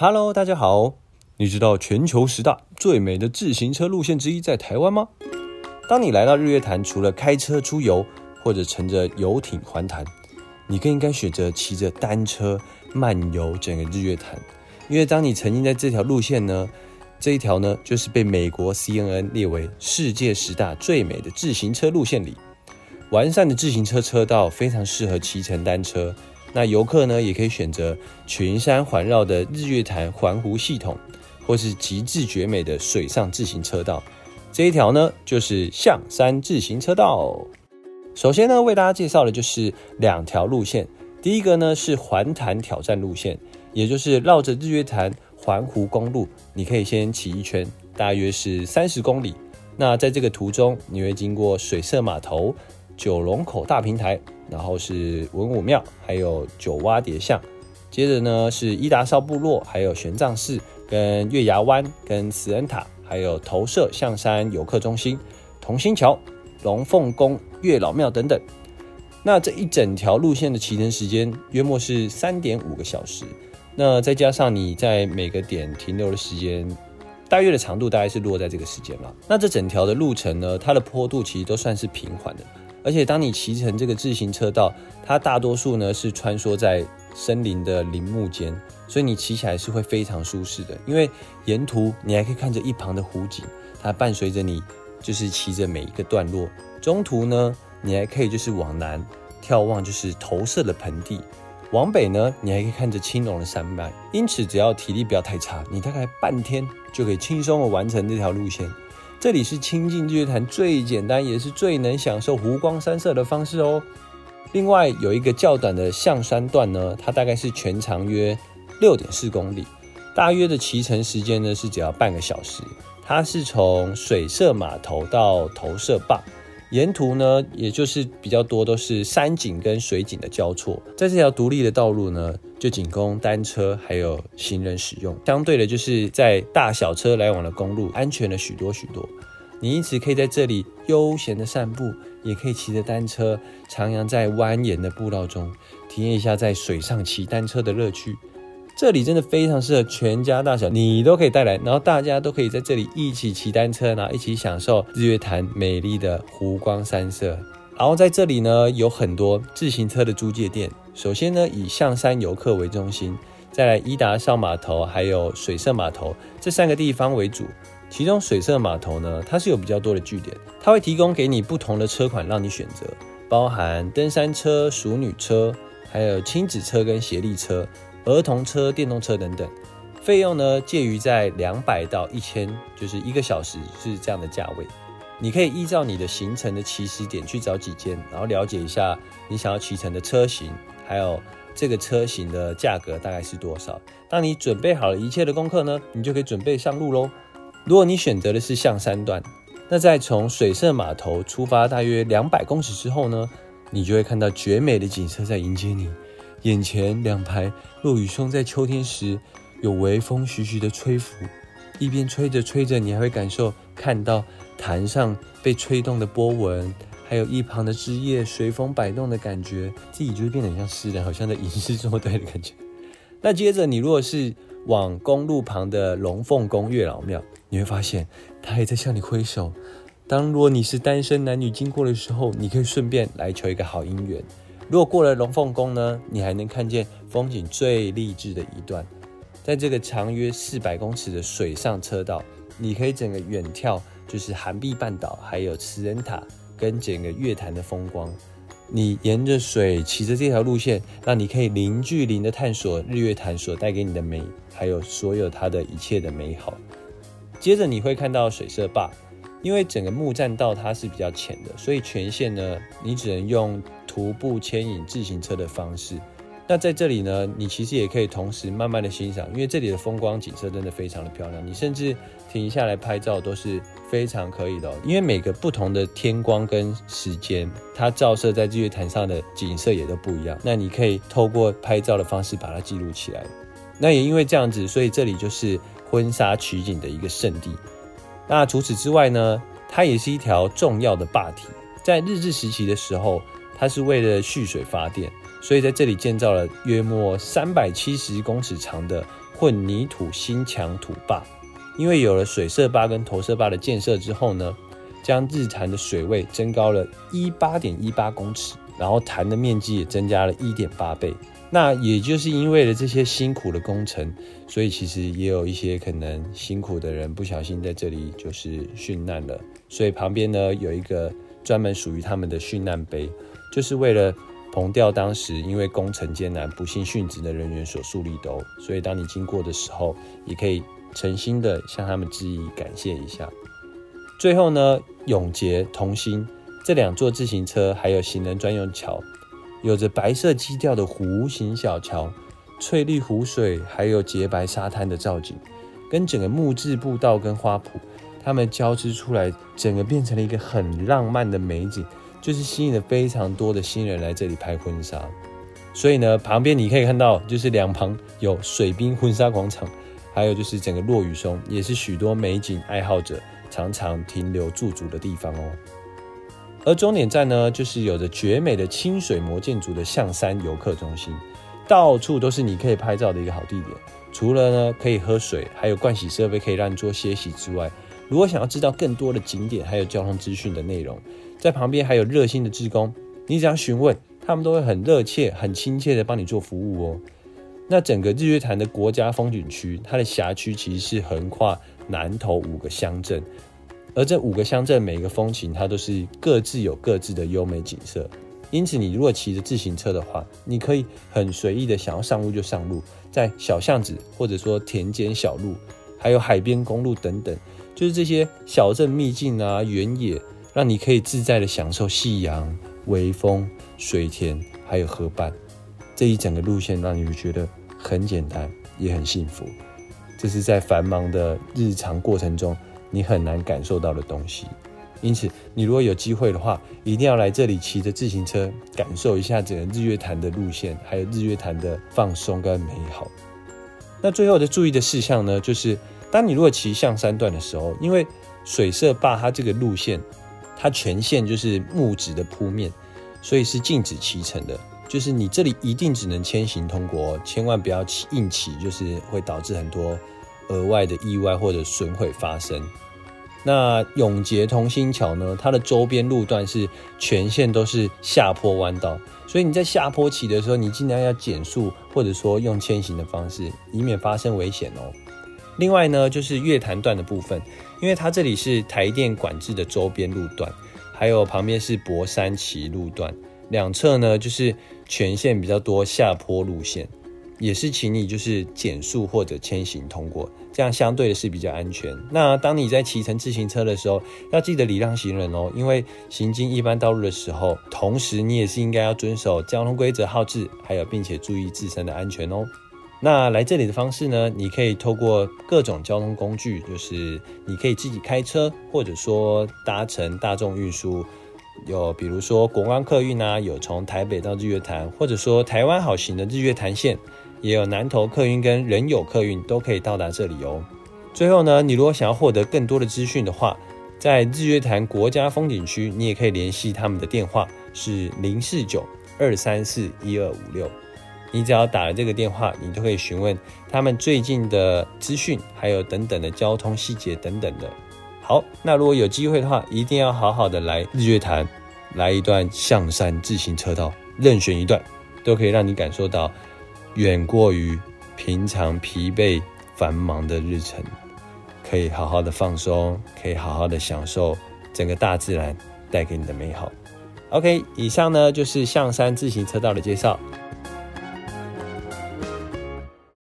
Hello，大家好。你知道全球十大最美的自行车路线之一在台湾吗？当你来到日月潭，除了开车出游或者乘着游艇环潭，你更应该选择骑着单车漫游整个日月潭。因为当你曾经在这条路线呢，这一条呢就是被美国 CNN 列为世界十大最美的自行车路线里。完善的自行车车道非常适合骑乘单车。那游客呢，也可以选择群山环绕的日月潭环湖系统，或是极致绝美的水上自行车道。这一条呢，就是象山自行车道。首先呢，为大家介绍的就是两条路线。第一个呢是环潭挑战路线，也就是绕着日月潭环湖公路，你可以先骑一圈，大约是三十公里。那在这个途中，你会经过水社码头、九龙口大平台。然后是文武庙，还有九洼叠巷，接着呢是伊达少部落，还有玄奘寺，跟月牙湾，跟慈恩塔，还有投射象山游客中心、同心桥、龙凤宫、月老庙等等。那这一整条路线的骑乘时间约莫是三点五个小时。那再加上你在每个点停留的时间，大约的长度大概是落在这个时间了。那这整条的路程呢，它的坡度其实都算是平缓的。而且当你骑乘这个自行车道，它大多数呢是穿梭在森林的林木间，所以你骑起来是会非常舒适的。因为沿途你还可以看着一旁的湖景，它伴随着你，就是骑着每一个段落。中途呢，你还可以就是往南眺望，就是投射的盆地；往北呢，你还可以看着青龙的山脉。因此，只要体力不要太差，你大概半天就可以轻松的完成这条路线。这里是亲近日月潭最简单也是最能享受湖光山色的方式哦。另外有一个较短的象山段呢，它大概是全长约六点四公里，大约的骑乘时间呢是只要半个小时。它是从水社码头到投射坝。沿途呢，也就是比较多都是山景跟水景的交错，在这条独立的道路呢，就仅供单车还有行人使用。相对的，就是在大小车来往的公路，安全了许多许多。你因此可以在这里悠闲的散步，也可以骑着单车徜徉在蜿蜒的步道中，体验一下在水上骑单车的乐趣。这里真的非常适合全家大小，你都可以带来，然后大家都可以在这里一起骑单车，然后一起享受日月潭美丽的湖光山色。然后在这里呢，有很多自行车的租借店。首先呢，以象山游客为中心，再来伊达上码头，还有水社码头这三个地方为主。其中水社码头呢，它是有比较多的据点，它会提供给你不同的车款让你选择，包含登山车、淑女车，还有亲子车跟协力车。儿童车、电动车等等，费用呢介于在两百到一千，就是一个小时是这样的价位。你可以依照你的行程的起始点去找几间，然后了解一下你想要骑乘的车型，还有这个车型的价格大概是多少。当你准备好了一切的功课呢，你就可以准备上路喽。如果你选择的是象山段，那在从水社码头出发大约两百公尺之后呢，你就会看到绝美的景色在迎接你。眼前两排落羽松，在秋天时有微风徐徐的吹拂，一边吹着吹着，你还会感受看到潭上被吹动的波纹，还有一旁的枝叶随风摆动的感觉，自己就会变得很像诗人，好像在吟诗作对的感觉。那接着你如果是往公路旁的龙凤宫月老庙，你会发现他也在向你挥手。当如果你是单身男女经过的时候，你可以顺便来求一个好姻缘。如果过了龙凤宫呢，你还能看见风景最励志的一段，在这个长约四百公尺的水上车道，你可以整个远眺，就是韩碧半岛，还有慈恩塔跟整个月潭的风光。你沿着水骑着这条路线，让你可以零距离的探索日月潭所带给你的美，还有所有它的一切的美好。接着你会看到水社坝，因为整个木栈道它是比较浅的，所以全线呢，你只能用。徒步牵引自行车的方式，那在这里呢，你其实也可以同时慢慢的欣赏，因为这里的风光景色真的非常的漂亮，你甚至停下来拍照都是非常可以的。因为每个不同的天光跟时间，它照射在日月潭上的景色也都不一样。那你可以透过拍照的方式把它记录起来。那也因为这样子，所以这里就是婚纱取景的一个圣地。那除此之外呢，它也是一条重要的坝体，在日治时期的时候。它是为了蓄水发电，所以在这里建造了约莫三百七十公尺长的混凝土新墙土坝。因为有了水色坝跟投射坝的建设之后呢，将日潭的水位增高了一八点一八公尺，然后潭的面积也增加了一点八倍。那也就是因为了这些辛苦的工程，所以其实也有一些可能辛苦的人不小心在这里就是殉难了。所以旁边呢有一个专门属于他们的殉难碑，就是为了凭吊当时因为工程艰难不幸殉职的人员所树立的哦。所以当你经过的时候，也可以诚心的向他们致意感谢一下。最后呢，永结同心这两座自行车还有行人专用桥。有着白色基调的弧形小桥，翠绿湖水，还有洁白沙滩的造景，跟整个木质步道跟花圃，它们交织出来，整个变成了一个很浪漫的美景，就是吸引了非常多的新人来这里拍婚纱。所以呢，旁边你可以看到，就是两旁有水滨婚纱广场，还有就是整个落羽松，也是许多美景爱好者常常停留驻足的地方哦。而终点站呢，就是有着绝美的清水模建筑的象山游客中心，到处都是你可以拍照的一个好地点。除了呢可以喝水，还有盥洗设备可以让你做歇息之外，如果想要知道更多的景点还有交通资讯的内容，在旁边还有热心的志工，你只要询问，他们都会很热切、很亲切的帮你做服务哦。那整个日月潭的国家风景区，它的辖区其实是横跨南投五个乡镇。而这五个乡镇每一个风情，它都是各自有各自的优美景色。因此，你如果骑着自行车的话，你可以很随意的想要上路就上路，在小巷子或者说田间小路，还有海边公路等等，就是这些小镇秘境啊、原野，让你可以自在的享受夕阳、微风、水田，还有河畔。这一整个路线让你觉得很简单，也很幸福。这是在繁忙的日常过程中。你很难感受到的东西，因此你如果有机会的话，一定要来这里骑着自行车，感受一下整个日月潭的路线，还有日月潭的放松跟美好。那最后的注意的事项呢，就是当你如果骑象山段的时候，因为水色坝它这个路线，它全线就是木质的铺面，所以是禁止骑乘的，就是你这里一定只能牵行通过，千万不要骑硬骑，就是会导致很多。额外的意外或者损毁发生。那永结同心桥呢？它的周边路段是全线都是下坡弯道，所以你在下坡骑的时候，你尽量要减速，或者说用牵行的方式，以免发生危险哦。另外呢，就是月潭段的部分，因为它这里是台电管制的周边路段，还有旁边是博山崎路段，两侧呢就是全线比较多下坡路线。也是，请你就是减速或者牵行通过，这样相对的是比较安全。那当你在骑乘自行车的时候，要记得礼让行人哦，因为行经一般道路的时候，同时你也是应该要遵守交通规则号志，还有并且注意自身的安全哦。那来这里的方式呢，你可以透过各种交通工具，就是你可以自己开车，或者说搭乘大众运输，有比如说国光客运啊，有从台北到日月潭，或者说台湾好行的日月潭线。也有南投客运跟人友客运都可以到达这里哦。最后呢，你如果想要获得更多的资讯的话，在日月潭国家风景区，你也可以联系他们的电话是零四九二三四一二五六。你只要打了这个电话，你就可以询问他们最近的资讯，还有等等的交通细节等等的。好，那如果有机会的话，一定要好好的来日月潭，来一段象山自行车道，任选一段，都可以让你感受到。远过于平常疲惫繁忙的日程，可以好好的放松，可以好好的享受整个大自然带给你的美好。OK，以上呢就是象山自行车道的介绍。